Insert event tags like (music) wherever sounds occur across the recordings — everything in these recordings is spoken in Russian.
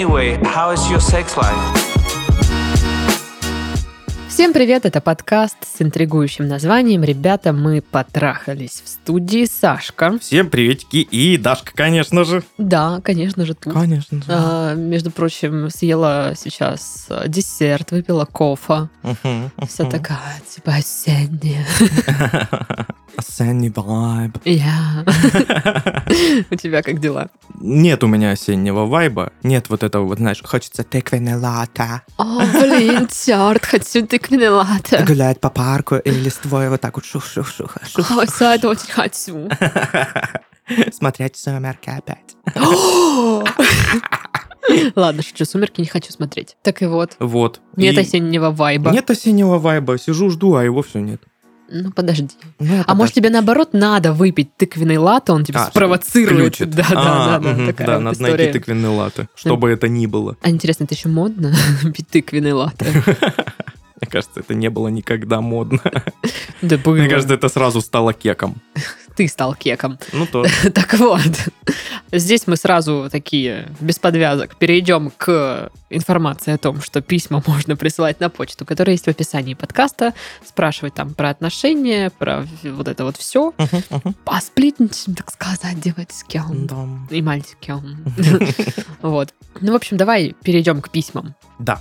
Anyway, how is your sex life? Всем привет, это подкаст с интригующим названием «Ребята, мы потрахались» в студии Сашка. Всем приветики и Дашка, конечно же. Да, конечно же, тут. Конечно же. А, между прочим, съела сейчас а, десерт, выпила кофе. Мгм, Вся мгм. такая, типа, осенняя. (laughs) Осенний вайб. Я. (laughs) У тебя как дела? Нет у меня осеннего вайба. Нет вот этого, вот знаешь, хочется тыквенный лата. О, блин, (laughs) черт, хочу тыквенный латте. Гулять по парку и листвой вот так вот шух-шух-шух. шух. Ой, Сад, очень хочу. (laughs) Смотреть сумерки опять. (gasps) Ладно, шучу, сумерки не хочу смотреть. Так и вот, Вот. нет И осеннего вайба. Нет осеннего вайба. Сижу, жду, а его все нет. Ну, подожди. Ну, А может, тебе наоборот надо выпить тыквенный латте, он тебя А, спровоцирует. включит. (laughs) Да, да, А, да, да, мгм, такая Да, вот надо история. найти тыквенный латы, что бы это ни было. А интересно, это еще модно (laughs) пить тыквенный латте? (laughs) Мне кажется, это не было никогда модно. Да было. Мне кажется, это сразу стало кеком. Ты стал кеком. Ну то. Так вот, здесь мы сразу такие, без подвязок, перейдем к информации о том, что письма (laughs) можно присылать на почту, которая есть в описании подкаста, спрашивать там про отношения, про вот это вот все, мгм. посплетничаем, так сказать, девочкам Да. и мальчикам. (laughs) Вот. Ну, в общем, давай перейдем к письмам. Да.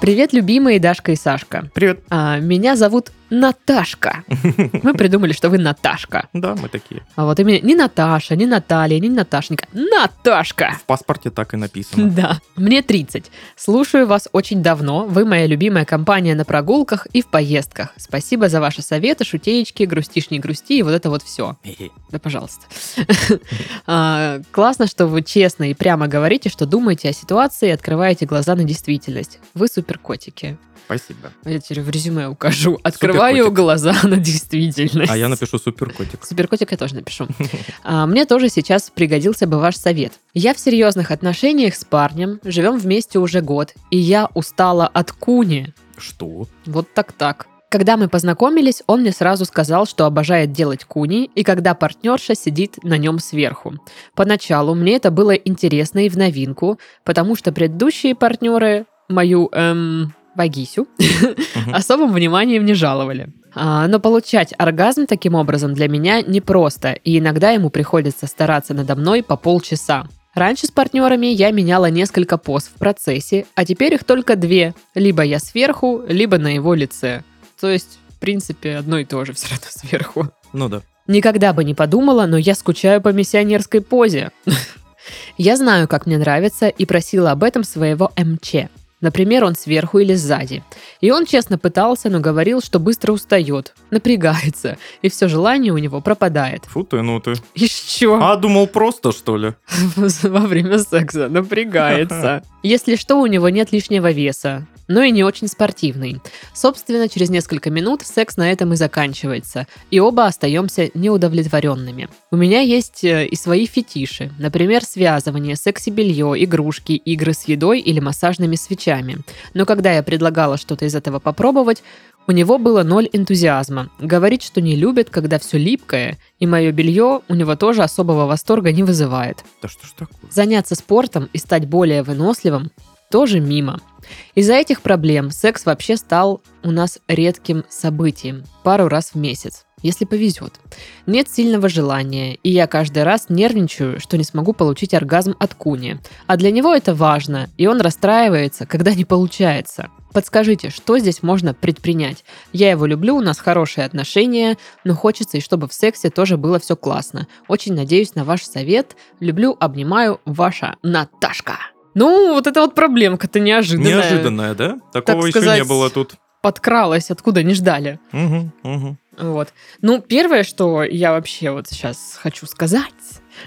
Привет, любимые Дашка и Сашка. Привет. А, меня зовут Наташка. (laughs) Мы придумали, что вы Наташка. Да, мы такие. А вот именно не Наташа, не Наталья, не Наташенька. Наташка! В паспорте так и написано. (laughs) Да. Мне 30. Слушаю вас очень давно. Вы моя любимая компания на прогулках и в поездках. Спасибо за ваши советы, шутеечки, грустишь, не грусти и вот это вот все. Да, пожалуйста. (laughs) А, Классно, что вы честно и прямо говорите, что думаете о ситуации и открываете глаза на действительность. Вы суперкотики. Спасибо. Я теперь в резюме укажу. Открываю Суперкотик. глаза (laughs) на действительность. А я напишу суперкотик. Суперкотик я тоже напишу. (laughs) А, Мне тоже сейчас пригодился бы ваш совет. Я в серьезных отношениях с парнем, живем вместе уже год, и я устала от куни. Что? Вот так-так. Когда мы познакомились, он мне сразу сказал, что обожает делать куни, и когда партнерша сидит на нем сверху. Поначалу мне это было интересно и в новинку, потому что предыдущие партнеры мою, эм, вагисю особым вниманием не жаловали. А, Но получать оргазм таким образом для меня непросто, и иногда ему приходится стараться надо мной по полчаса. Раньше с партнерами я меняла несколько поз в процессе, а теперь их только две. Либо я сверху, либо на его лице. То есть, в принципе, одно и то же все равно сверху. Ну да. Никогда бы не подумала, но я скучаю по миссионерской позе. (laughs) Я знаю, как мне нравится, и просила об этом своего МЧ. Например, он сверху или сзади. И он честно пытался, но говорил, что быстро устает, напрягается, и все желание у него пропадает. Фу ты, ну ты. Еще А, думал просто, что ли? (laughs) во время секса напрягается. Если что, у него нет лишнего веса, но и не очень спортивный. Собственно, через несколько минут секс на этом и заканчивается, и оба остаемся неудовлетворенными. У меня есть э, и свои фетиши, например, связывание, секси-белье, игрушки, игры с едой или массажными свечами. Но когда я предлагала что-то из этого попробовать, у него было ноль энтузиазма. Говорит, что не любит, когда все липкое, и мое белье у него тоже особого восторга не вызывает. Да что ж такое? Заняться спортом и стать более выносливым тоже мимо. Из-за этих проблем секс вообще стал у нас редким событием, пару раз в месяц, если повезет. Нет сильного желания, и я каждый раз нервничаю, что не смогу получить оргазм от Куни. А для него это важно, и он расстраивается, когда не получается. Подскажите, что здесь можно предпринять? Я его люблю, у нас хорошие отношения, но хочется и чтобы в сексе тоже было все классно. Очень надеюсь на ваш совет. Люблю, обнимаю, ваша Наташка. Ну, вот это вот проблемка-то неожиданная. Неожиданное, да? Такого еще сказать, не было тут. Подкралась, откуда не ждали. Мгм, мгм. Вот. Ну, первое, что я вообще вот сейчас хочу сказать,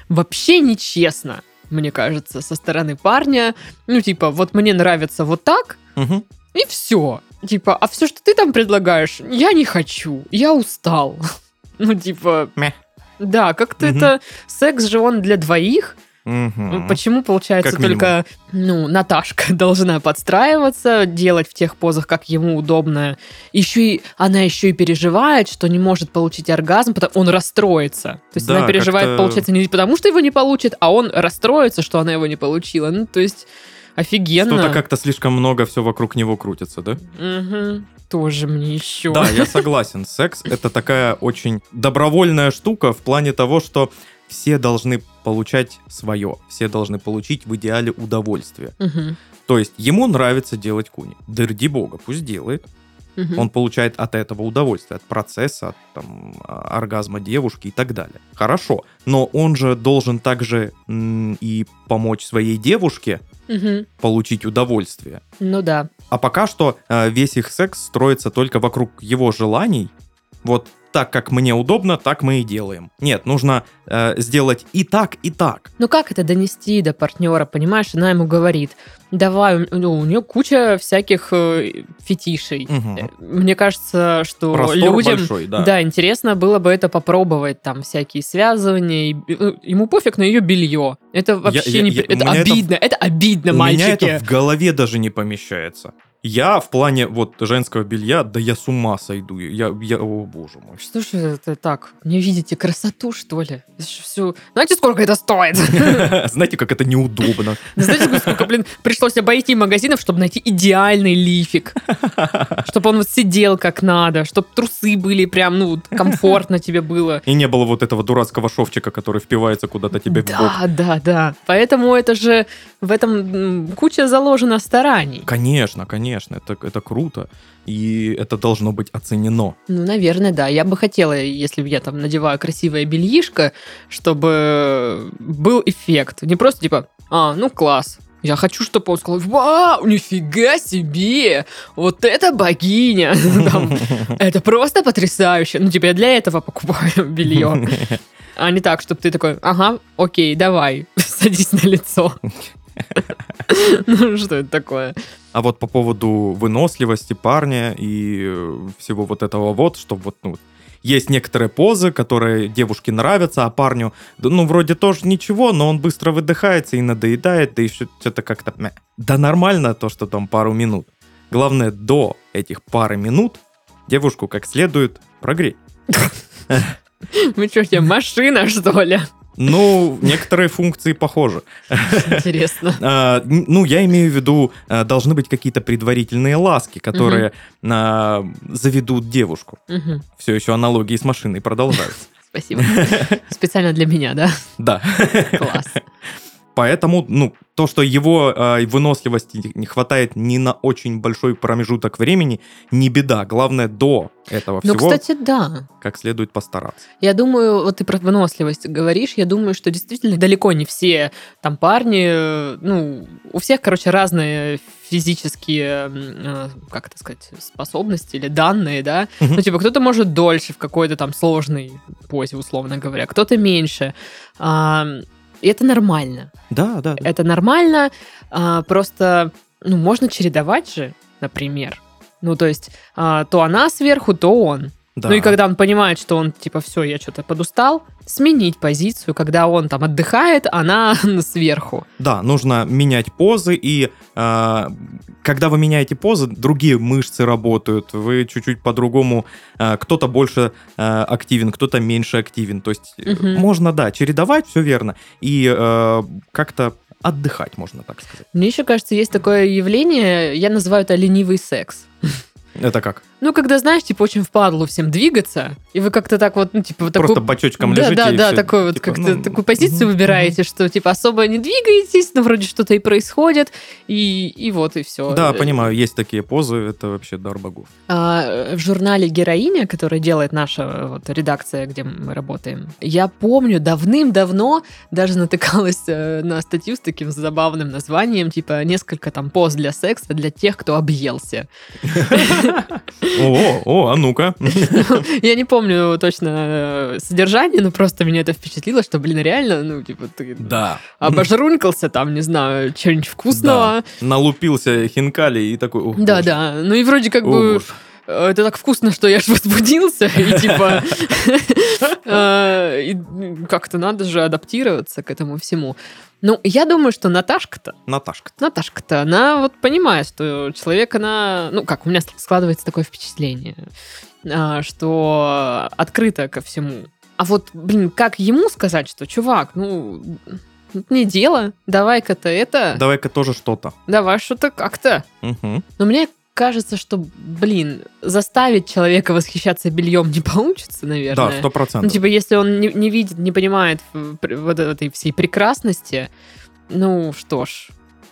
вообще нечестно, мне кажется, со стороны парня. Ну, типа, вот мне нравится вот так, Мгм. и все. Типа, а все, что ты там предлагаешь, я не хочу, я устал. (laughs) Ну, типа, Мeh. да, как-то Мгм. это секс же он для двоих, Мгм. Почему, получается, Как минимум. только ну, Наташка (laughs) должна подстраиваться, делать в тех позах, как ему удобно. Еще и она еще и переживает, что не может получить оргазм, потому он расстроится. То есть Да, она переживает, получается, не потому, что его не получит, а он расстроится, что она его не получила. Ну, то есть офигенно. Что-то как-то слишком много все вокруг него крутится, да? Мгм. Тоже мне еще. Да, я согласен. Секс это такая очень добровольная штука в плане того, что все должны получать свое, все должны получить в идеале удовольствие. Мгм. То есть ему нравится делать куни. Да ради бога, пусть делает. Мгм. Он получает от этого удовольствие, от процесса, от там, а, оргазма девушки и так далее. Хорошо, но он же должен также и помочь своей девушке Мгм. получить удовольствие. Ну да. А пока что э, весь их секс строится только вокруг его желаний. Вот так, как мне удобно, так мы и делаем. Нет, нужно э, сделать и так, и так. Ну как это донести до партнера, понимаешь? Она ему говорит, давай, у- ну, у нее куча всяких э, фетишей. Э, Мне кажется, что Простор людям... большой, да. интересно было бы это попробовать, там всякие связывания. э, ему пофиг на ее белье. Это вообще я- не... я- это у меня это- обидно, это, обидно, У мальчики. меня это в голове даже не помещается. Я в плане вот женского белья, да я с ума сойду. Я, я о боже мой. Что ж это так? Не видите красоту, что ли? Все... Знаете, сколько это стоит? (laughs) Знаете, как это неудобно. (laughs) Знаете, сколько, блин, пришлось обойти магазинов, чтобы найти идеальный лифик. (laughs) Чтобы он вот сидел как надо, чтобы трусы были прям, ну, комфортно тебе было. И не было вот этого дурацкого шовчика, который впивается куда-то тебе в бок. Да, да, да. Поэтому это же в этом куча заложена стараний. Конечно, конечно, это, это круто. И это должно быть оценено. Ну, наверное, да. Я бы хотела, если я там надеваю красивое бельишко, чтобы был эффект. Не просто типа, а, ну класс. Я хочу, чтобы он сказал, вау, нифига себе, вот это богиня. (laughs) Там, Это просто потрясающе. Ну, типа, я для этого покупаю (laughs) белье. (laughs) А не так, чтобы ты такой, ага, окей, давай, садись на лицо. (laughs) Ну, что это такое? А вот по поводу выносливости парня и э, всего вот этого вот, что вот, ну, есть некоторые позы, которые девушке нравятся, а парню, ну, вроде тоже ничего, но он быстро выдыхается и надоедает, да и что-то как-то... Да нормально то, что там пару минут. Главное, до этих пары минут девушку как следует прогреть. Мы что, тебе машина, что ли? Ну, некоторые функции похожи. Интересно. (laughs) А, ну, я имею в виду, а, должны быть какие-то предварительные ласки, которые а, заведут девушку. Все еще аналогии с машиной продолжаются. Спасибо. (laughs) Специально для меня, да? Да. Класс. Поэтому, ну, то, что его а, выносливости не хватает ни на очень большой промежуток времени, не беда. Главное, до этого Ну, всего кстати, да. как следует постараться. Я думаю, вот ты про выносливость говоришь, я думаю, что действительно далеко не все там парни, э, ну, у всех, короче, разные физические, э, как это сказать, способности или данные, да? Мгм. Ну, типа, кто-то может дольше в какой-то там сложной позе, условно говоря, кто-то меньше. И это нормально. Да, да. да. Это нормально, а, просто, ну, можно чередовать же, например. Ну, то есть, а, то она сверху, то он. Да. Ну и когда он понимает, что он типа все, я что-то подустал, сменить позицию, когда он там отдыхает, она (laughs) сверху. Да, нужно менять позы, и а, когда вы меняете позы, другие мышцы работают, вы чуть-чуть по-другому, а, кто-то больше а, активен, кто-то меньше активен. То есть э, Мгм. можно, да, чередовать, все верно, и а, как-то отдыхать, можно так сказать. Мне еще кажется, есть такое явление, я называю это ленивый секс. (laughs) Это как? Ну, когда, знаешь, типа, очень впадло всем двигаться, и вы как-то так вот, ну, типа, вот Просто такую... бочочком да, лежите да, да, всё, такой вот, типа, как-то ну, такую позицию выбираете, что, типа, особо не двигаетесь, но вроде что-то и происходит, и, и вот, и все. Да, понимаю, есть такие позы, это вообще дар богов. А, в журнале «Героиня», который делает наша э, вот, редакция, где мы работаем, я помню, давным-давно даже натыкалась э, на статью с таким забавным названием, типа «Несколько там поз для секса для тех, кто объелся». (laughs) О, о, а ну-ка. Я не помню точно э, содержание, но просто меня это впечатлило, что, блин, реально, ну, типа, ты Да. обожрунькался там, не знаю, чего-нибудь вкусного. Налупился хинкали и такой... «О, Да, боже, да. Ну и вроде как бы боже». Э, это так вкусно, что я ж возбудился, и типа э, и как-то надо же адаптироваться к этому всему. Ну, я думаю, что Наташка-то, Наташка. Наташка-то, она вот понимает, что человек, она, ну как, у меня складывается такое впечатление, а, что открыта ко всему. А вот, блин, как ему сказать, что, чувак, ну, не дело, давай-ка ты это, Давай-ка тоже что-то. давай что-то как-то. Мгм. Но мне кажется, что, блин, заставить человека восхищаться бельем не получится, наверное. Да, сто Ну, процентов. типа, если он не, не видит, не понимает при- вот этой всей прекрасности, ну что ж.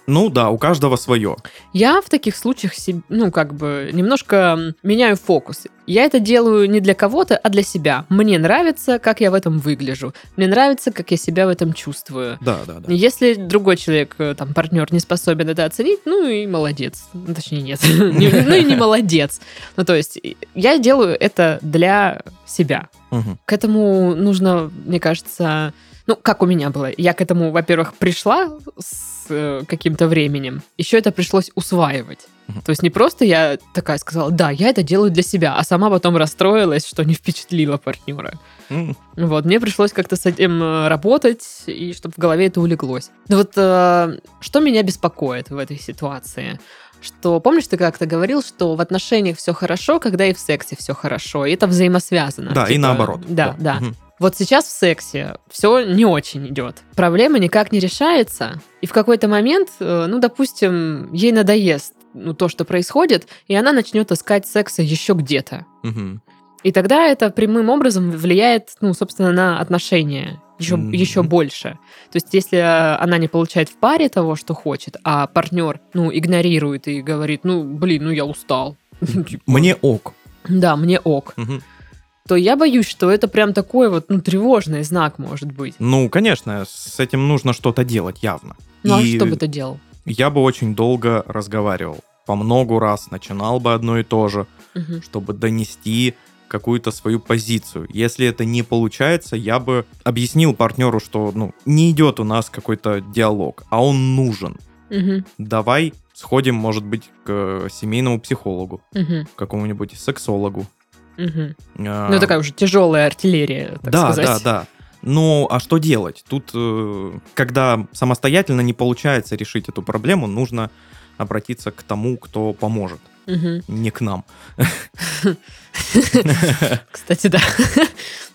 Ну да, у каждого свое. Я в таких случаях, ну, как бы, немножко меняю фокус. Я это делаю не для кого-то, а для себя. Мне нравится, как я в этом выгляжу. Мне нравится, как я себя в этом чувствую. Да, да, да. Если другой человек, э, там, партнер не способен это оценить, ну и молодец. Ну, Точнее, нет. (laughs) Не- Ну и не молодец. Ну, то есть, я делаю это для себя. К этому нужно, мне кажется, ну, как у меня было. Я к этому, во-первых, пришла с э, каким-то временем. Еще это пришлось усваивать. Мгм. То есть не просто я такая сказала, да, я это делаю для себя, а сама потом расстроилась, что не впечатлила партнера. М, Вот, мне пришлось как-то с этим э, работать, и чтобы в голове это улеглось. Но вот э, что меня беспокоит в этой ситуации? Что, помнишь, ты как-то говорил, что в отношениях все хорошо, когда и в сексе все хорошо, и это взаимосвязано. Да, и Типа, наоборот. Да, да. Мгм. Вот сейчас в сексе все не очень идет. Проблема никак не решается. И в какой-то момент, э, ну, допустим, ей надоест ну, то, что происходит, и она начнет искать секса еще где-то. Мгм. И тогда это прямым образом влияет, ну, собственно, на отношения еще, Мгм. еще больше. То есть, если э, она не получает в паре того, что хочет, а партнер, ну, игнорирует и говорит, ну, блин, ну, я устал. (laughs) Типа, Мне ок. Да, мне ок. Мгм. То я боюсь, что это прям такой вот, ну, тревожный знак может быть. Ну, конечно, с этим нужно что-то делать, явно. Ну, а И что бы ты делал? Я бы очень долго разговаривал. По многу раз начинал бы одно и то же, Мгм. чтобы донести какую-то свою позицию. Если это не получается, я бы объяснил партнеру, что ну, не идет у нас какой-то диалог, а он нужен. Мгм. Давай сходим, может быть, к семейному психологу, Мгм. какому-нибудь сексологу. А, Ну, такая уже тяжелая артиллерия, так да, сказать. да, да. Ну, а что делать? Тут, э, когда самостоятельно не получается решить эту проблему, нужно обратиться к тому, кто поможет, Мгм. не к нам. (laughs) Кстати, да. (laughs)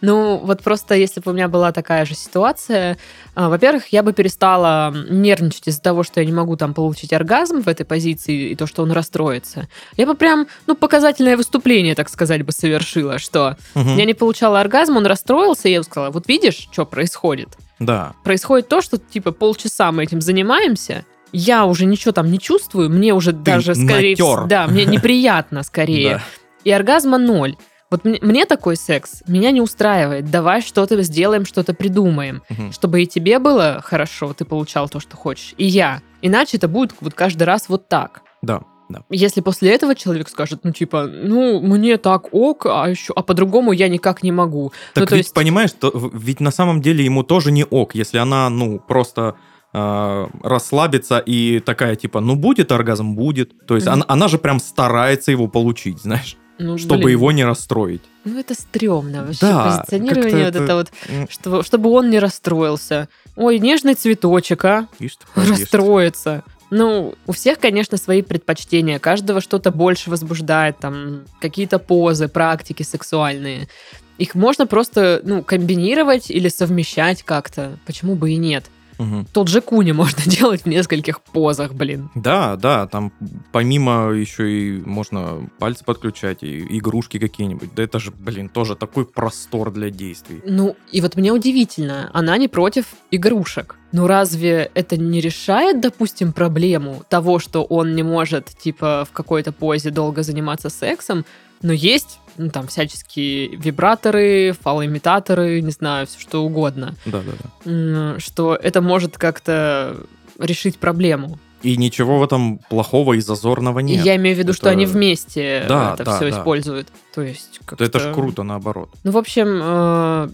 Ну, вот просто если бы у меня была такая же ситуация, а, во-первых, я бы перестала нервничать из-за того, что я не могу там получить оргазм в этой позиции и то, что он расстроится. Я бы прям, ну, показательное выступление, так сказать, бы совершила, что Мгм. я не получала оргазм, он расстроился, и я бы сказала, вот видишь, что происходит? Да. Происходит то, что, типа, полчаса мы этим занимаемся, я уже ничего там не чувствую, мне уже даже, скорее натер. да, мне неприятно скорее (laughs) Да. и оргазма ноль. Вот мне, мне такой секс меня не устраивает. Давай что-то сделаем, что-то придумаем, Мгм. чтобы и тебе было хорошо, ты получал то, что хочешь, и я. Иначе это будет вот каждый раз вот так. Да. Да. Если после этого человек скажет, ну типа, ну мне так ок, а еще, а по-другому я никак не могу. Так ну то ведь, есть, понимаешь, то, ведь на самом деле ему тоже не ок, если она, ну, просто э, расслабится и такая, типа, ну, будет оргазм, будет. То есть Мгм. она, она же прям старается его получить, знаешь, ну, чтобы блин, его не расстроить. Ну это стрёмно вообще Да, позиционирование вот как-то это вот, что, чтобы он не расстроился. Ой, нежный цветочек, а? Ишь ты, расстроиться. Ну, у всех, конечно, свои предпочтения. Каждого что-то больше возбуждает, там, какие-то позы, практики сексуальные. Их можно просто, ну, комбинировать или совмещать как-то. Почему бы и нет? Мгм. Тот же куни можно (laughs) делать в нескольких позах, блин. Да, да, там помимо еще и можно пальцы подключать, и игрушки какие-нибудь. Да это же, блин, тоже такой простор для действий. Ну, и вот мне удивительно, она не против игрушек. Ну, разве это не решает, допустим, проблему того, что он не может, типа, в какой-то позе долго заниматься сексом, но есть, ну, там, всяческие вибраторы, фалоимитаторы, не знаю, все что угодно, Да, да, да. М, что это может как-то решить проблему. И ничего в этом плохого и зазорного И нет. я имею в виду, что это- они вместе Да, это да, все да. используют. То есть как-то... Это ж круто, наоборот. Ну, в общем, э,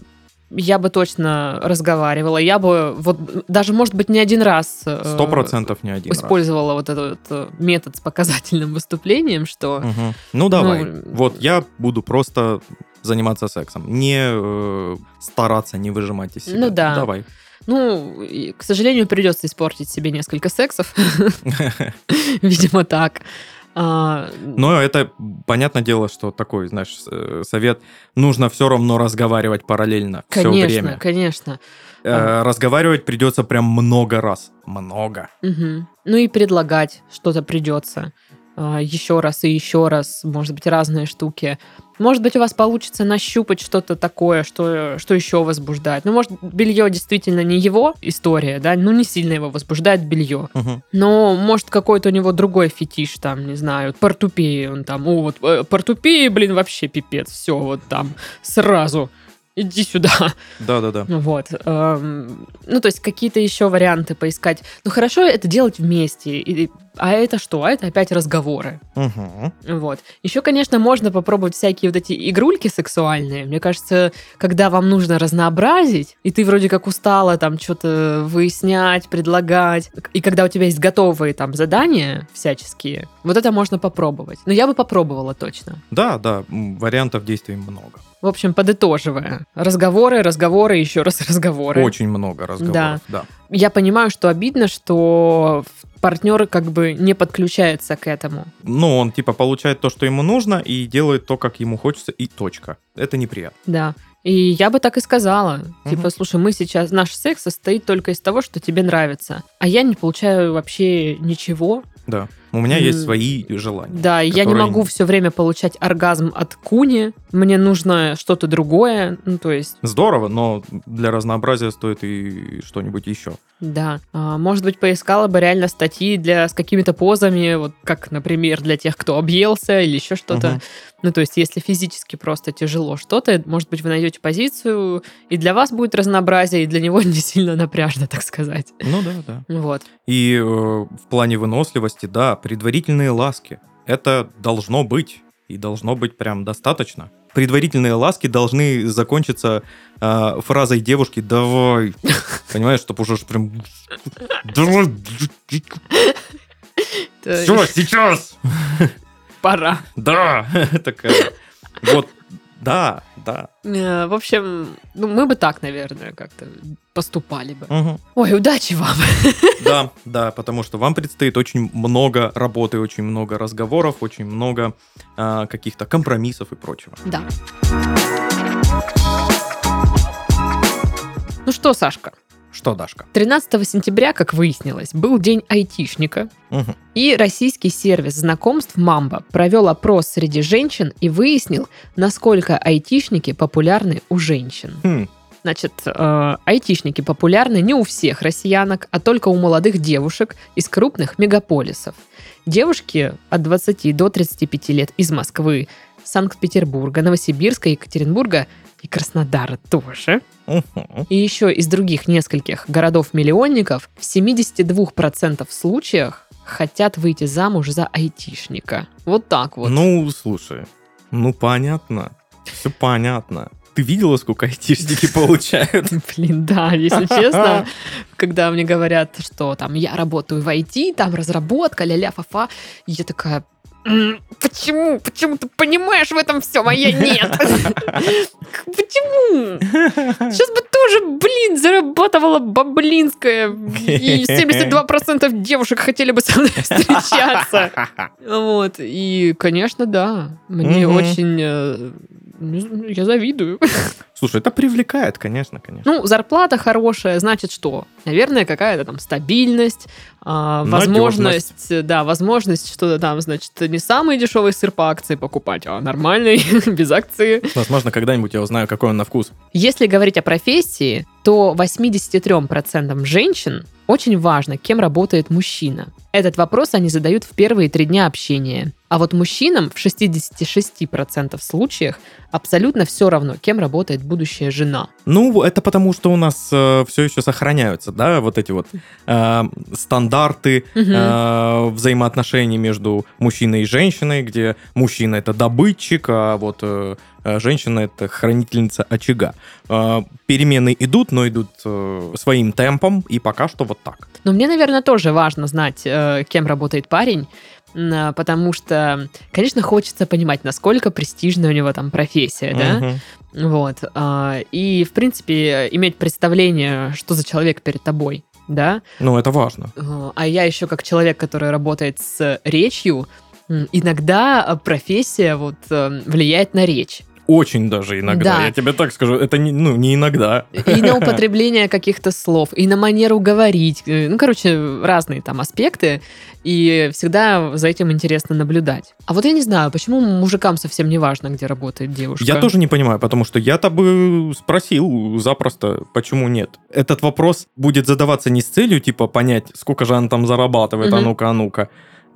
я бы точно разговаривала. Я бы вот даже, может быть, не один раз э, Сто процентов не один раз. использовала вот этот э, метод с показательным выступлением, что Мгм. Ну давай. Ну, вот я буду просто заниматься сексом, не э, стараться не выжимать из себя. Ну да. Давай. Ну, к сожалению, придется испортить себе несколько сексов. (laughs) (laughs) Видимо, так. А, Но это понятное дело, что такой, знаешь, э, совет. Нужно все равно разговаривать параллельно все конечно, время. конечно. Э, Разговаривать придется прям много раз. Много. Мгм. Ну и предлагать что-то придется. еще раз и еще раз, может быть, разные штуки. Может быть, у вас получится нащупать что-то такое, что, что еще возбуждает. Ну, может, белье действительно не его история, да, ну, не сильно его возбуждает белье. Мгм. Но, может, какой-то у него другой фетиш, там, не знаю, портупеи, он там, о, вот, э, портупеи, блин, вообще пипец, все, вот там, сразу, иди сюда. Да-да-да. Вот. эм, ну, то есть какие-то еще варианты поискать. Ну, хорошо это делать вместе. И- а это что? А это опять разговоры. Мгм. Вот. Еще, конечно, можно попробовать всякие вот эти игрульки сексуальные. Мне кажется, когда вам нужно разнообразить, и ты вроде как устала там что-то выяснять, предлагать, и когда у тебя есть готовые там задания всяческие, вот это можно попробовать. Но я бы попробовала точно. Да, да, вариантов действий много. В общем, подытоживая. Разговоры, разговоры, еще раз (laughs) разговоры. Очень много разговоров. Да. Я понимаю, что обидно, что партнер как бы не подключается к этому. Ну, он типа получает то, что ему нужно, и делает то, как ему хочется, и точка. Это неприятно. Да. И я бы так и сказала. Типа, Мгм. слушай, мы сейчас... Наш секс состоит только из того, что тебе нравится. А я не получаю вообще ничего. Да. У меня есть свои желания. Да, я не могу все время получать оргазм от куни. Мне нужно что-то другое. Ну, то есть, Здорово, но для разнообразия стоит и что-нибудь еще. да. А, может быть, поискала бы реально статьи для, с какими-то позами, вот как, например, для тех, кто объелся или еще что-то. Мгм. Ну, то есть, если физически просто тяжело что-то, может быть, вы найдете позицию, и для вас будет разнообразие, и для него (laughs) не сильно напряжно, так сказать. Ну да, да. Вот. И э, в плане выносливости, да, предварительные ласки. Это должно быть. И должно быть прям достаточно. Предварительные ласки должны закончиться э, фразой девушки «давай». Понимаешь, чтобы уже прям... «Давай, все, сейчас!» Пора. Да! (laughs) Такая. Вот, да, да. Э, В общем, ну, мы бы так, наверное, как-то поступали бы. Мгм. Ой, удачи вам! (laughs) Да, да, потому что вам предстоит очень много работы, очень много разговоров, очень много а, каких-то компромиссов и прочего. Да. Ну что, Сашка, Что, Дашка? 13 сентября, как выяснилось, был день айтишника, Мгм. и российский сервис знакомств Мамба провел опрос среди женщин и выяснил, насколько айтишники популярны у женщин. Хм, Значит, э, айтишники популярны не у всех россиянок, а только у молодых девушек из крупных мегаполисов. Девушки от 20 до 35 лет из Москвы, Санкт-Петербурга, Новосибирска, Екатеринбурга и Краснодара тоже. И еще из других нескольких городов-миллионников в 72% случаях хотят выйти замуж за айтишника. Вот так вот. Ну, слушай, ну понятно. Все понятно. Ты видела, сколько айтишники (laughs) получают? Блин, да, если честно, (laughs) когда мне говорят, что там я работаю в IT, там разработка, ля-ля, фа-фа, я такая, «М, почему? Почему ты понимаешь в этом все, а я нет? (laughs) Почему? (laughs) Сейчас бы тоже, блин, зарабатывала баблинская, и 72% девушек хотели бы со мной (laughs) встречаться. Вот, и, конечно, да, мне очень... э, знаю, Я завидую. Слушай, это привлекает, конечно, конечно. Ну, зарплата хорошая, значит что? Наверное, какая-то там стабильность, а, возможность, да, возможность что-то там, значит, не самый дешевый сыр по акции покупать, а нормальный, (laughs) без акции. Возможно, когда-нибудь я узнаю, какой он на вкус. Если говорить о профессии, то 83% женщин очень важно, кем работает мужчина. Этот вопрос они задают в первые три дня общения. А вот мужчинам в 66% случаях абсолютно все равно, кем работает будущая жена. Ну, это потому, что у нас все еще сохраняются, да, вот эти вот э, стандарты э, взаимоотношений между мужчиной и женщиной, где мужчина это добытчик, а вот э, э, женщина это хранительница очага. Э, перемены идут, но идут э, своим темпом, и пока что вот так. Но мне, наверное, тоже важно знать, э, кем работает парень, потому что, конечно, хочется понимать, насколько престижная у него там профессия, да? Мгм. Вот. а, И, в принципе, иметь представление, что за человек перед тобой, да? Ну, это важно. Э, А я еще как человек, который работает с речью, иногда профессия вот э, влияет на речь. Очень даже иногда, Да. я тебе так скажу, это не, ну, не иногда. И на (laughs) употребление каких-то слов, и на манеру говорить. Э, Ну, короче, разные там аспекты. И всегда за этим интересно наблюдать. А вот я не знаю, почему мужикам совсем не важно, где работает девушка. Я тоже не понимаю, потому что я-то бы спросил запросто, почему нет. Этот вопрос будет задаваться не с целью, типа, понять, сколько же она там зарабатывает, а Мгм. ну-ка, а ну-ка.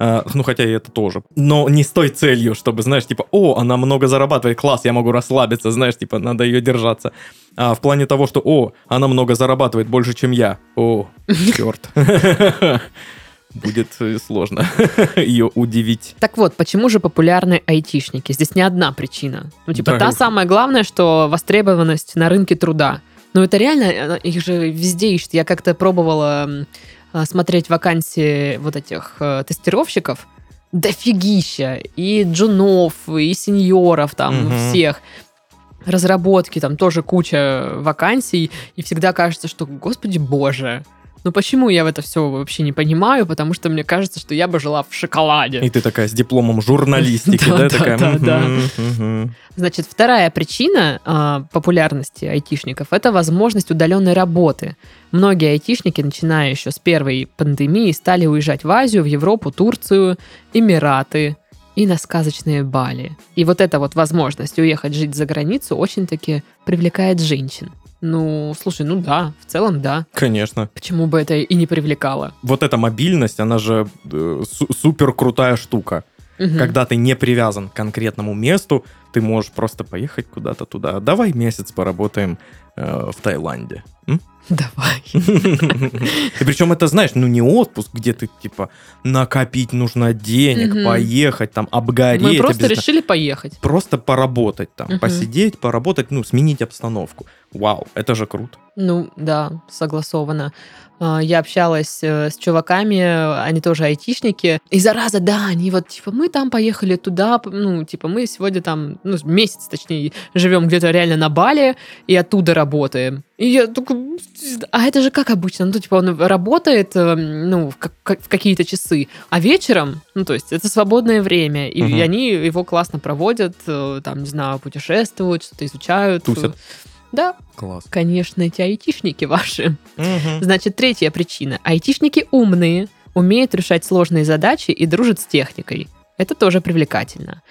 А, ну, хотя и это тоже. Но не с той целью, чтобы, знаешь, типа, о, она много зарабатывает, класс, я могу расслабиться, знаешь, типа, надо ее держаться. А в плане того, что, о, она много зарабатывает, больше, чем я. О, (laughs) черт. (laughs) Будет э, сложно (laughs) ее удивить. Так вот, почему же популярны айтишники? Здесь не одна причина. Ну, типа, Да, та уж. самая главная, что востребованность на рынке труда. Ну, это реально, э, их же везде ищут. Я как-то пробовала смотреть вакансии вот этих э, тестировщиков. Дофигища. И джунов, и сеньоров там, Мгм. всех. Разработки, там тоже куча вакансий. И всегда кажется, что, господи боже, ну почему я в это все вообще не понимаю? Потому что мне кажется, что я бы жила в шоколаде. И ты такая с дипломом журналистики, (laughs) Да, да, да. Значит, вторая причина а, популярности айтишников – это возможность удаленной работы. Многие айтишники, начиная еще с первой пандемии, стали уезжать в Азию, в Европу, Турцию, Эмираты и на сказочные Бали. И вот эта вот возможность уехать жить за границу очень-таки привлекает женщин. Ну, слушай, ну да, в целом да. Конечно. Почему бы это и не привлекало? Вот эта мобильность, она же э, су- супер крутая штука. Мгм. Когда ты не привязан к конкретному месту, ты можешь просто поехать куда-то туда. Давай месяц поработаем э, в Таиланде. М? Давай. (laughs) И причем это, знаешь, ну не отпуск, где ты, типа, накопить нужно денег, поехать, там, обгореть. Мы просто решили поехать. Просто поработать там, посидеть, поработать, ну, сменить обстановку. Вау, это же круто. Ну, да, согласовано. А, Я общалась э, с чуваками, они тоже айтишники. И зараза, да, они вот, типа, мы там поехали туда, ну, типа, мы сегодня там, ну, месяц, точнее, живем где-то реально на Бали и оттуда работаем. И я только, а это же как обычно? Ну, типа, он работает, э, ну, в, как- в какие-то часы, а вечером, ну, то есть, это свободное время, и, и они его классно проводят, э, там, не знаю, путешествуют, что-то изучают. Тусят. Да, Класс. Конечно, эти айтишники ваши. Значит, третья причина. Айтишники умные, умеют решать сложные задачи и дружат с техникой. Это тоже привлекательно.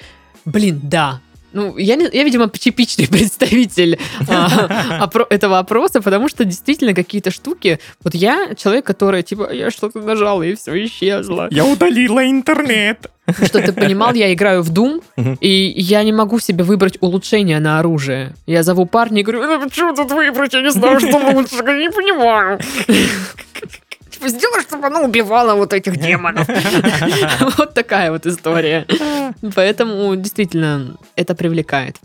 Блин, да. Ну, я, я видимо, типичный (laughs) представитель а, опро- этого опроса, потому что действительно какие-то штуки... Вот я человек, который, типа, я что-то нажала, и все исчезло. Я удалила интернет. Что ты понимал, я играю в Doom, и я не могу себе выбрать улучшение на оружие. Я зову парня и говорю, ну что тут выбрать, я не знаю, что (laughs) лучше, я не понимаю. Типа, сделай, чтобы оно убивало вот этих демонов. (laughs) Вот такая вот история. Поэтому действительно это привлекает.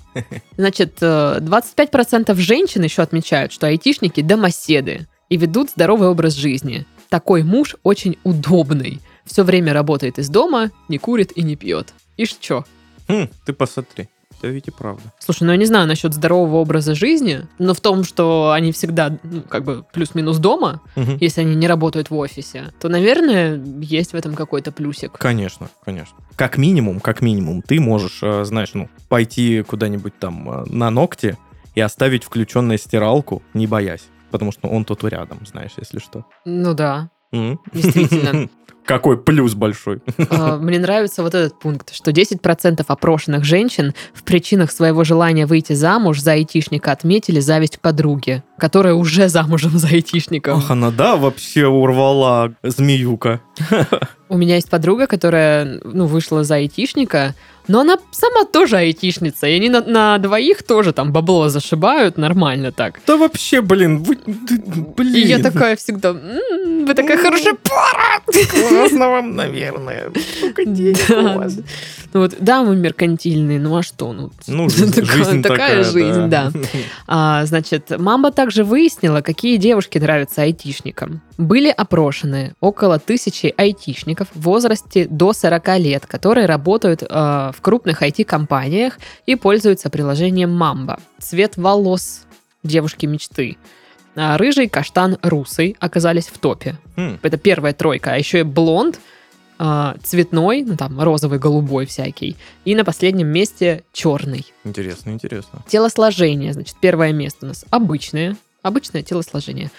Значит, э, 25% женщин еще отмечают, что айтишники домоседы и ведут здоровый образ жизни. Такой муж очень удобный. Все время работает из дома, не курит и не пьет. И что? Хм, ты посмотри. Это ведь и правда. Слушай, ну я не знаю насчет здорового образа жизни, но в том, что они всегда, ну, как бы плюс-минус дома, Мгм. если они не работают в офисе, то, наверное, есть в этом какой-то плюсик. Конечно, конечно. Как минимум, как минимум, ты можешь, э, знаешь, ну, пойти куда-нибудь там э, на ногти и оставить включенную стиралку, не боясь. Потому что он тут рядом, знаешь, если что. Ну да, М? действительно. (laughs) Какой плюс большой. (laughs) А, Мне нравится вот этот пункт, что 10% опрошенных женщин в причинах своего желания выйти замуж за айтишника отметили зависть к подруге, которая уже замужем за айтишником. Ах, она, да, вообще урвала змеюка. У меня есть подруга, которая ну, вышла за айтишника, но она сама тоже айтишница, и они на, на двоих тоже там бабло зашибают нормально так. Да вообще, блин, вы, блин. И я такая всегда, «М, вы такая хорошая пара. (laughs) Классно вам, наверное. Сколько денег Да. у вас. Ну вот, да, мы меркантильные, ну а что? Ну, Ну, (laughs) жизнь, такая, жизнь такая жизнь, да. (laughs) А, значит, мама также выяснила, какие девушки нравятся айтишникам. Были опрошены около тысячи айтишников в возрасте до 40 лет, которые работают э, в крупных IT-компаниях и пользуются приложением Мамба. Цвет волос девушки мечты. А, Рыжий, каштан, русый оказались в топе. М, Это первая тройка. А еще и блонд, а, цветной, ну там розовый, голубой всякий. И на последнем месте черный. Интересно, интересно. Телосложение, значит, первое место у нас обычное. Обычное телосложение.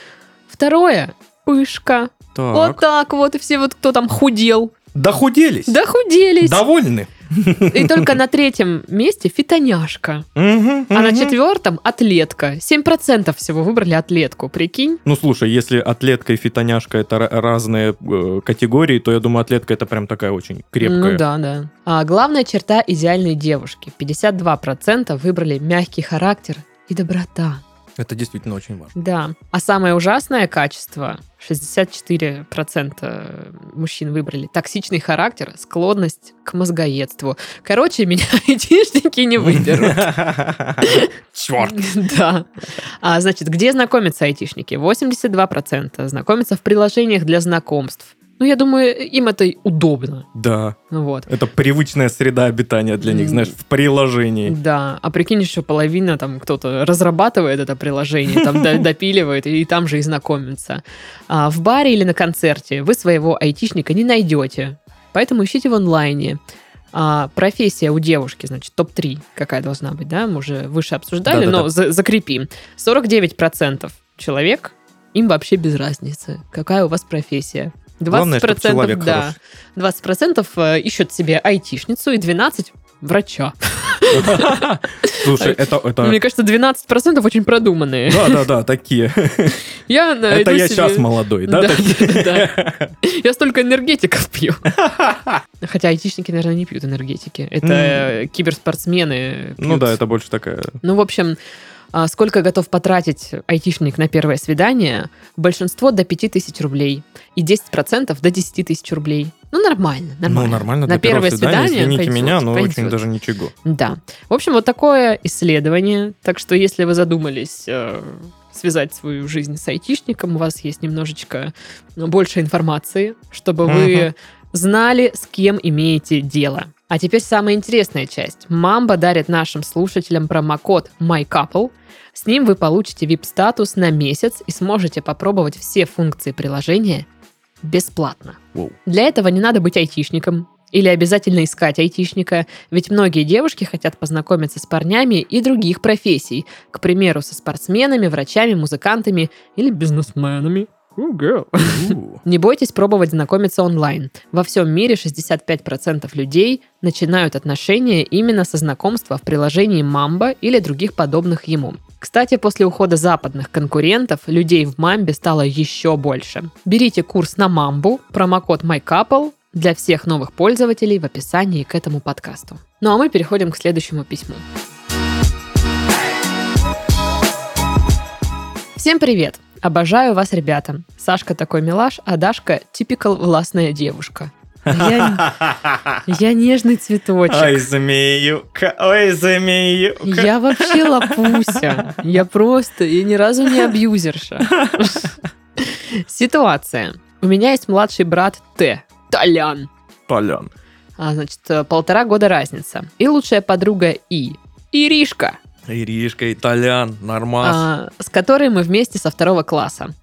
Второе пышка. Так. Вот так вот. И все вот, кто там худел, Дохуделись. дохуделись. Довольны. И только на третьем месте фитоняшка. А на четвертом атлетка. 7% всего выбрали атлетку, прикинь? Ну, слушай, если атлетка и фитоняшка это ра- разные э, категории, то я думаю, атлетка это прям такая очень крепкая. Ну да, да. А главная черта идеальной девушки. 52% выбрали мягкий характер и доброта. Это действительно очень важно. Да. А самое ужасное качество 64% мужчин выбрали токсичный характер, склонность к мозгоедству. Короче, меня (laughs) айтишники не выберут. (laughs) Черт. Да. А, значит, где знакомятся айтишники? 82% знакомятся в приложениях для знакомств. Ну, я думаю, им это удобно. Да, Вот. это привычная среда обитания для них, знаешь, в приложении. Да, а прикинь, еще половина там кто-то разрабатывает это приложение, там до- (laughs) допиливает и там же и знакомится. А в баре или на концерте вы своего айтишника не найдете, поэтому ищите в онлайне. А, профессия у девушки, значит, топ-3 какая должна быть, да, мы уже выше обсуждали, Да-да-да. но за- закрепим. 49% человек, им вообще без разницы, какая у вас профессия. 20% Главное, человек да, хороший. 20% э, ищут себе айтишницу и 12% врача. (laughs) Слушай, это... это... Мне кажется, 12% очень продуманные. Да, да, да, такие. (laughs) Я найду Это я себе- сейчас молодой, да? Да, (laughs) да. Я столько энергетиков пью. Хотя айтишники, наверное, не пьют энергетики. Это э, киберспортсмены Ну пьют. да, это больше такая... Ну, в общем, сколько готов потратить айтишник на первое свидание? Большинство до 5000 рублей. И 10% до 10 тысяч рублей. Ну, нормально, нормально. Ну, нормально На для первого первое свидания, свидание извините пойдет, меня, но очень пойдет. даже ничего. Да. В общем, вот такое исследование. Так что, если вы задумались э, связать свою жизнь с айтишником, у вас есть немножечко больше информации, чтобы вы знали, с кем имеете дело. А теперь самая интересная часть. Мамба дарит нашим слушателям промокод MyCouple. С ним вы получите VIP-статус на месяц и сможете попробовать все функции приложения бесплатно. Воу. Для этого не надо быть айтишником или обязательно искать айтишника, ведь многие девушки хотят познакомиться с парнями и других профессий, к примеру, со спортсменами, врачами, музыкантами или бизнесменами. Girl. Не бойтесь пробовать знакомиться онлайн. Во всем мире 65% людей начинают отношения именно со знакомства в приложении Mamba или других подобных ему. Кстати, после ухода западных конкурентов людей в Мамбе стало еще больше. Берите курс на Мамбу, промокод MyCouple для всех новых пользователей в описании к этому подкасту. Ну а мы переходим к следующему письму. Всем привет! Обожаю вас, ребята. Сашка такой милаш, а Дашка типикал властная девушка. Я, (laughs) я нежный цветочек. Ой, змеюка, ой, змеюка. Я вообще лапуся. Я просто, я ни разу не абьюзерша. (laughs) Ситуация. У меня есть младший брат Т. Толян. Толян. А, значит, э, полтора года разница. И лучшая подруга И. Иришка. Иришка и Толян, нормас. а, с которой мы вместе со второго класса.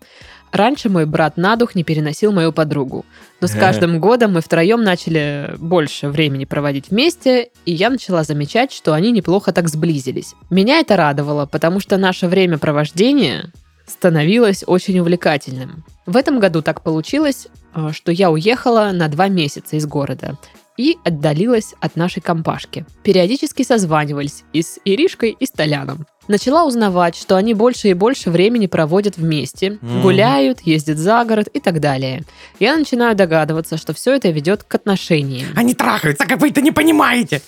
Раньше мой брат на дух не переносил мою подругу. Но с каждым годом мы втроем начали больше времени проводить вместе, и я начала замечать, что они неплохо так сблизились. Меня это радовало, потому что наше времяпровождение становилось очень увлекательным. В этом году так получилось, э, что я уехала на два месяца из города и отдалилась от нашей компашки. Периодически созванивались и с Иришкой, и с Толяном. Начала узнавать, что они больше и больше времени проводят вместе, Мгм. гуляют, ездят за город и так далее. Я начинаю догадываться, что все это ведет к отношениям. Они трахаются, как вы это не понимаете.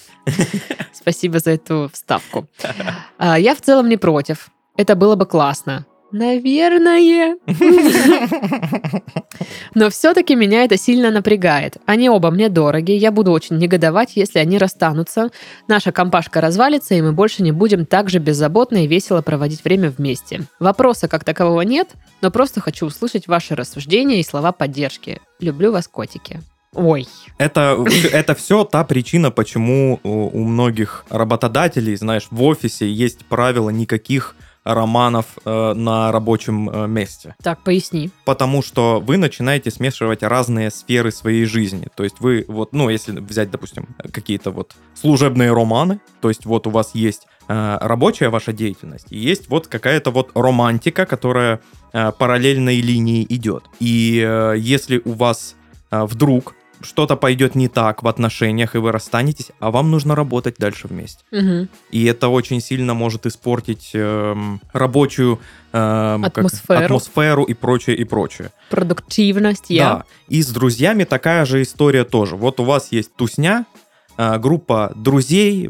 Спасибо за эту вставку. (laughs) А, Я в целом не против. Это было бы классно. Наверное. (laughs) Но все-таки меня это сильно напрягает. Они оба мне дороги, я буду очень негодовать, если они расстанутся, наша компашка развалится, и мы больше не будем так же беззаботно и весело проводить время вместе. Вопроса как такового нет, но просто хочу услышать ваши рассуждения и слова поддержки. Люблю вас, котики. Ой, Это, (laughs) это все та причина, почему у у многих работодателей, знаешь, в офисе есть правило никаких романов э, на рабочем э, месте. так, поясни. Потому что вы начинаете смешивать разные сферы своей жизни. То есть вы вот, ну, если взять, допустим, какие-то вот служебные романы, то есть вот у вас есть э, рабочая ваша деятельность, и есть вот какая-то вот романтика, которая э, параллельной линии идет. И э, если у вас э, вдруг что-то пойдет не так в отношениях, и вы расстанетесь, а вам нужно работать дальше вместе. Мгм. И это очень сильно может испортить эм, рабочую эм, как- Атмосферу. атмосферу и прочее, и прочее. Продуктивность, я. Да. И с друзьями такая же история тоже. Вот у вас есть тусня, группа друзей,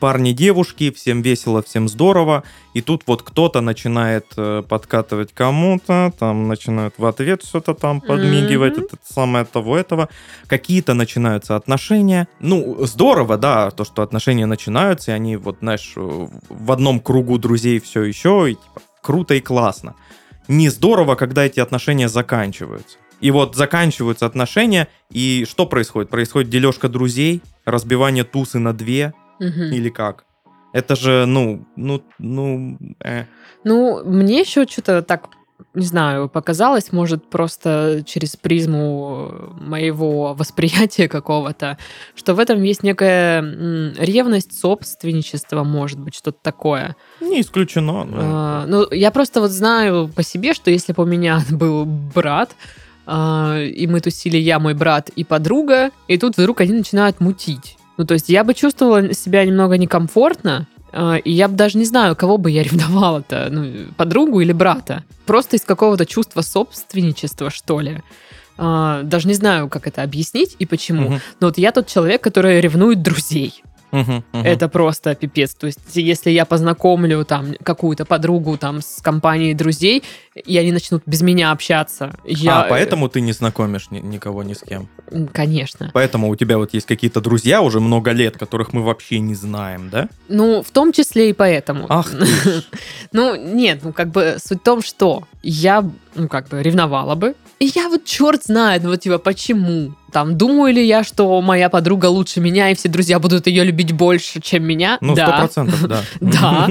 парни, девушки, всем весело, всем здорово. И тут вот кто-то начинает э, подкатывать кому-то, там начинают в ответ что-то там подмигивать, Мгм. это самое того этого. Какие-то начинаются отношения. Ну, здорово, да, то, что отношения начинаются, и они вот, знаешь, э, в одном кругу друзей все еще, и типа, круто и классно. Не здорово, когда эти отношения заканчиваются. И вот заканчиваются отношения, и что происходит? Происходит дележка друзей, разбивание тусы на две, Мгм. или как? Это же, ну, ну, ну, э. Ну, мне еще что-то так, не знаю, показалось, может, просто через призму моего восприятия какого-то, что в этом есть некая ревность, собственничество, может быть, что-то такое. не исключено. да. А, ну, я просто вот знаю по себе, что если бы у меня (laughs) был брат, и мы тусили я, мой брат и подруга, и тут вдруг они начинают мутить. Ну, то есть я бы чувствовала себя немного некомфортно, а, и я бы даже не знаю, кого бы я ревновала-то, ну, подругу или брата. Просто из какого-то чувства собственничества, что ли. А, даже не знаю, как это объяснить и почему. Мгм, Но вот я тот человек, который ревнует друзей. Это просто пипец. То есть, если я познакомлю там какую-то подругу там с компанией друзей, и они начнут без меня общаться, я... А, поэтому ты не знакомишь ни- никого ни с кем. Конечно. Поэтому у тебя вот есть какие-то друзья уже много лет, которых мы вообще не знаем, да? Ну, в том числе и поэтому. Ах. (laughs) Ну, нет, ну, как бы суть в том, что я, ну, как бы ревновала бы. И я вот черт знает, ну, вот типа, почему? Там, думаю ли я, что моя подруга лучше меня, и все друзья будут ее любить больше, чем меня? Ну, сто да. процентов, да. (laughs) Да.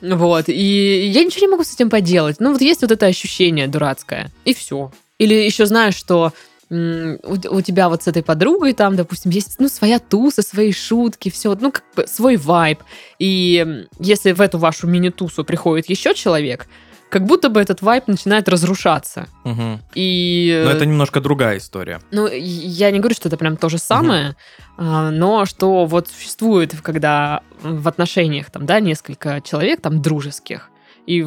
Вот, и я ничего не могу с этим поделать. Ну, вот есть вот это ощущение дурацкое, и все. Или еще знаешь, что у, тебя вот с этой подругой там, допустим, есть, ну, своя туса, свои шутки, все, ну, как бы свой вайб. И если в эту вашу мини-тусу приходит еще человек, как будто бы этот вайб начинает разрушаться. Мгм. И... Но это немножко другая история. Ну, я не говорю, что это прям то же самое, а, но что вот существует, когда в отношениях там, да, несколько человек там дружеских, и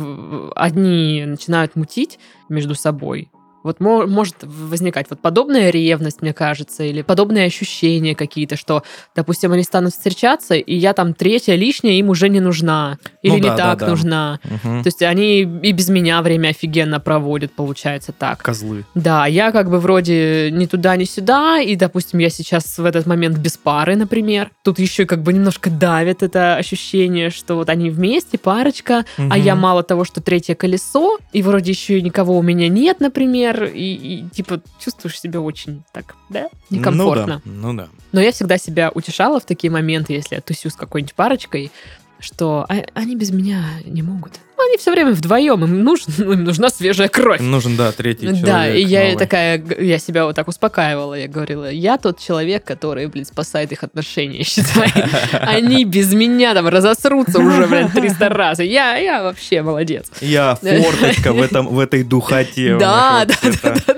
одни начинают мутить между собой, вот мо- может возникать вот подобная ревность, мне кажется, или подобные ощущения какие-то, что, допустим, они станут встречаться, и я там третья лишняя им уже не нужна, или Ну не да, так да. нужна. Мгм. То есть они и без меня время офигенно проводят, получается так. Козлы. Да, я как бы вроде ни туда, ни сюда, и, допустим, я сейчас в этот момент без пары, например. Тут еще как бы немножко давит это ощущение, что вот они вместе, парочка, а Мгм. я мало того, что третье колесо, и вроде еще и никого у меня нет, например, и, и, типа чувствуешь себя очень так, да, некомфортно. Ну да. Ну да. Но я всегда себя утешала в такие моменты, если я тусю с какой-нибудь парочкой, что «А- они без меня не могут. Они все время вдвоем, им, нужен, (laughs) им нужна свежая кровь. Им нужен, да, третий человек. Да, и я новый. такая, я себя вот так успокаивала. Я говорила, я тот человек, который, блин, спасает их отношения, (laughs) считай. Они без меня там разосрутся уже, блин, 300 (laughs) раз. Я, я вообще молодец. Я форточка в, этом, в этой духоте. Да, них да, вообще-то.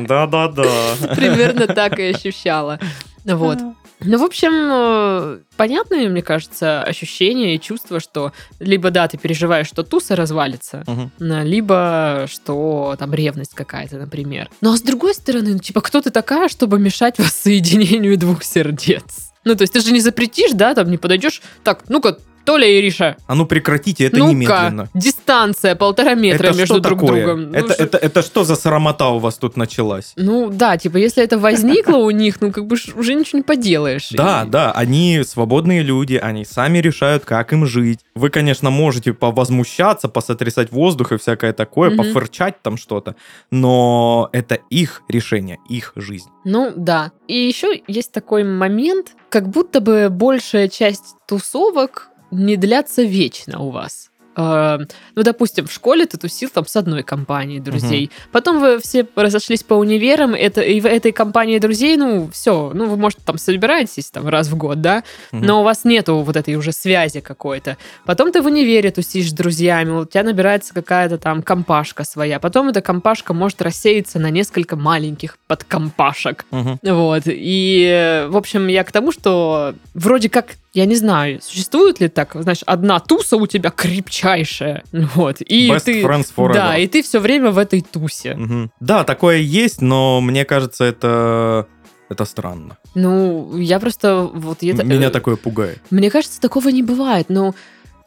Да-да-да. Примерно так и ощущала. Вот. Ну, в общем, э, понятное, мне кажется, ощущение и чувство, что либо, да, ты переживаешь, что туса развалится, на- либо что там ревность какая-то, например. Ну, а с другой стороны, ну, типа, кто ты такая, чтобы мешать (laughs) воссоединению двух сердец? Ну, то есть ты же не запретишь, да, там не подойдешь, так, ну-ка, Толя и Ириша, А ну прекратите это ну-ка, немедленно. дистанция полтора метра это между друг такое? другом. Ну, Это, что- это, это что за срамота у вас тут началась? Ну, да, типа, если это возникло у них, ну, как бы уже ничего не поделаешь. Да, И- да, они свободные люди, они сами решают, как им жить. Вы, конечно, можете повозмущаться, посотрясать воздух и всякое такое, Мгм. пофырчать там что-то, но это их решение, их жизнь. Ну, да. И еще есть такой момент, как будто бы большая часть тусовок не длятся вечно у вас. Э, Ну, допустим, в школе ты тусил там с одной компанией друзей. Потом вы все разошлись по универам, это, и в этой компании друзей, ну, все, ну, вы, может, там собираетесь там раз в год, да, Мгм. но у вас нету вот этой уже связи какой-то. Потом ты в универе тусишь с друзьями, у тебя набирается какая-то там компашка своя. Потом эта компашка может рассеяться на несколько маленьких подкомпашек. Мгм. Вот. И, в общем, я к тому, что вроде как, я не знаю, существует ли так, знаешь, одна туса у тебя крепчайшая. Вот. И Best ты... friends forever. Да, и ты все время в этой тусе. Мгм. Да, такое есть, но мне кажется, это... Это странно. Ну, я просто вот... это- Меня э, такое пугает. Мне кажется, такого не бывает. Ну,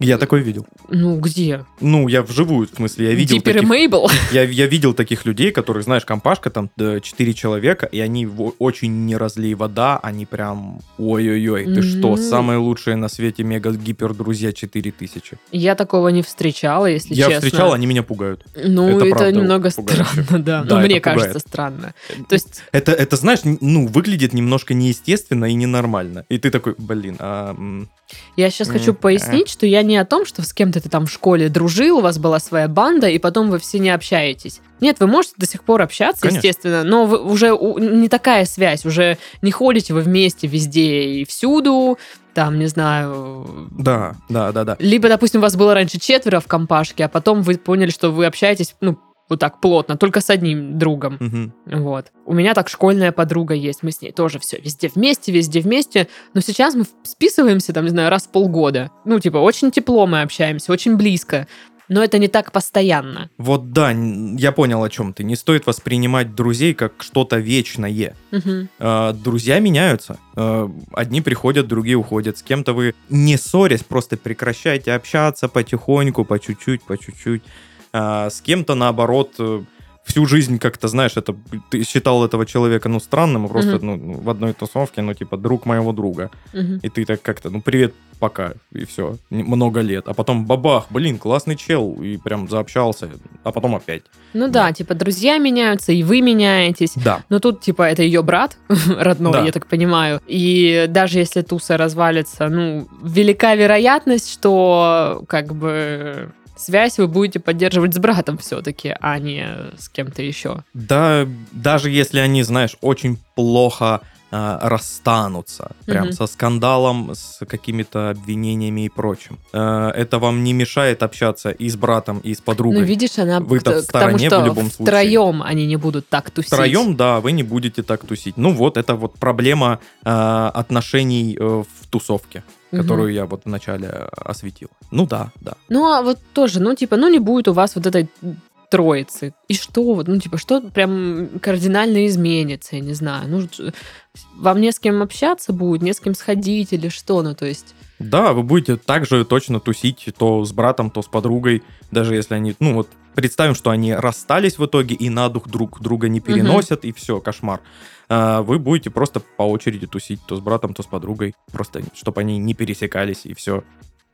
Я такое видел. ну где? Ну, я вживую, в смысле, я видел Диппер таких... Мейбл? (laughs) Я, я видел таких людей, которые, знаешь, компашка, там, 4 человека, и они очень не разлей вода, они прям, ой-ой-ой, ты что, Ну. самые лучшие на свете мега-гипер-друзья 4000. Я такого не встречала, если Я честно. встречал, они меня пугают. Ну, Это это, правда немного пугающе. странно, да. Да, ну, мне пугает. кажется, странно. То есть, Это, это, знаешь, ну, выглядит немножко неестественно и ненормально. И ты такой, блин, а... я сейчас хочу пояснить, что я не о том, что с кем-то ты там в школе дружил, у вас была своя банда, и потом вы все не общаетесь. Нет, вы можете до сих пор общаться, Конечно. естественно, но вы уже у- не такая связь, уже не ходите вы вместе везде и всюду, там, не знаю, Да, да, да, да. Либо, допустим, вас было раньше четверо в компашке, а потом вы поняли, что вы общаетесь, ну, вот так плотно, только с одним другом. Мгм. Вот. У меня так школьная подруга есть, мы с ней тоже все везде вместе, везде вместе, но сейчас мы списываемся, там, не знаю, раз в полгода. Ну, типа, очень тепло мы общаемся, очень близко, но это не так постоянно. Вот да, я понял, о чем ты. Не стоит воспринимать друзей как что-то вечное. Э, Друзья меняются. Э, Одни приходят, другие уходят. С кем-то вы не ссорясь, просто прекращайте общаться потихоньку, по чуть-чуть, по чуть-чуть. А С кем-то, наоборот, э, всю жизнь как-то, знаешь, это ты считал этого человека, ну, странным, просто Мгм. ну, в одной тусовке, ну, типа, друг моего друга. Мгм. И ты так как-то, ну, привет, пока, и все. Много лет. А потом бабах, блин, классный чел, и прям заобщался, а потом опять. Ну да, типа, друзья меняются, и вы меняетесь. Да. Но тут, типа, это ее брат (laughs) родной, Да. я так понимаю. И даже если туса развалится, ну, велика вероятность, что, как бы, связь вы будете поддерживать с братом все-таки, а не с кем-то еще. Да, даже если они, знаешь, очень плохо а, расстанутся, прям Мгм. со скандалом, с какими-то обвинениями и прочим. Э, это вам не мешает общаться и с братом, и с подругой. Ну, видишь, она Вы-то к, в к тому, стороне в что любом случае. втроем они не будут так тусить. Втроем, да, вы не будете так тусить. Ну вот, это вот проблема э, отношений э, в тусовке, которую я вот вначале э, осветил. Ну да, да. Ну, а вот тоже, ну, типа, ну, не будет у вас вот этой троицы. И что вот, ну, типа, что прям кардинально изменится, я не знаю. Ну, вам не с кем общаться будет, не с кем сходить или что, ну, то есть... Да, вы будете также точно тусить то с братом, то с подругой, даже если они, ну вот, представим, что они расстались в итоге и на дух друг друга не переносят, и все, кошмар. А, Вы будете просто по очереди тусить то с братом, то с подругой, просто чтобы они не пересекались, и все.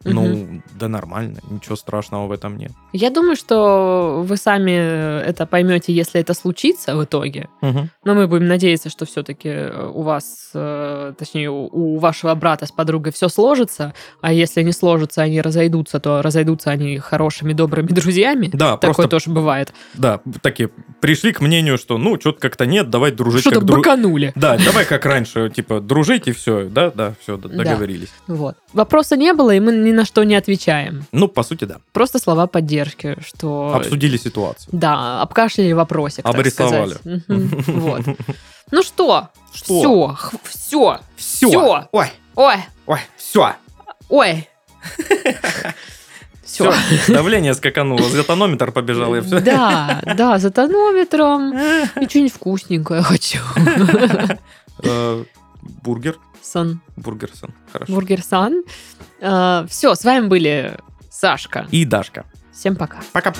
Ну, да нормально, ничего страшного в этом нет. Я думаю, что вы сами это поймете, если это случится в итоге. Но мы будем надеяться, что все-таки у вас, э, точнее, у- вашего брата с подругой все сложится. А если не сложится, они разойдутся, то разойдутся они хорошими, добрыми друзьями. Да, Такое просто, тоже бывает. да, такие пришли к мнению, что, ну, что-то как-то нет, давай дружить Что-то дру- быканули. Да, давай как раньше, типа, дружить и все, да, да, все, договорились. Вот. Вопроса не было, и мы ни на что не отвечаем. Ну, по сути, да. Просто слова поддержки, что... Обсудили ситуацию. Да, обкашляли вопросик, Обрисовали. Вот. (laughs) Ну что? Что? Все. Все. Все. Ой, Ой. ой, все. Ой. (laughs) Все. Все. Давление скакануло, за тонометром побежал, и все. Да, да, за тонометром. (laughs) И что-нибудь вкусненькое хочу. Э, Бургер. Сан. Бургерсон. Хорошо. Бургер Сан. Все, с вами были Сашка. И Дашка. Всем пока. Пока.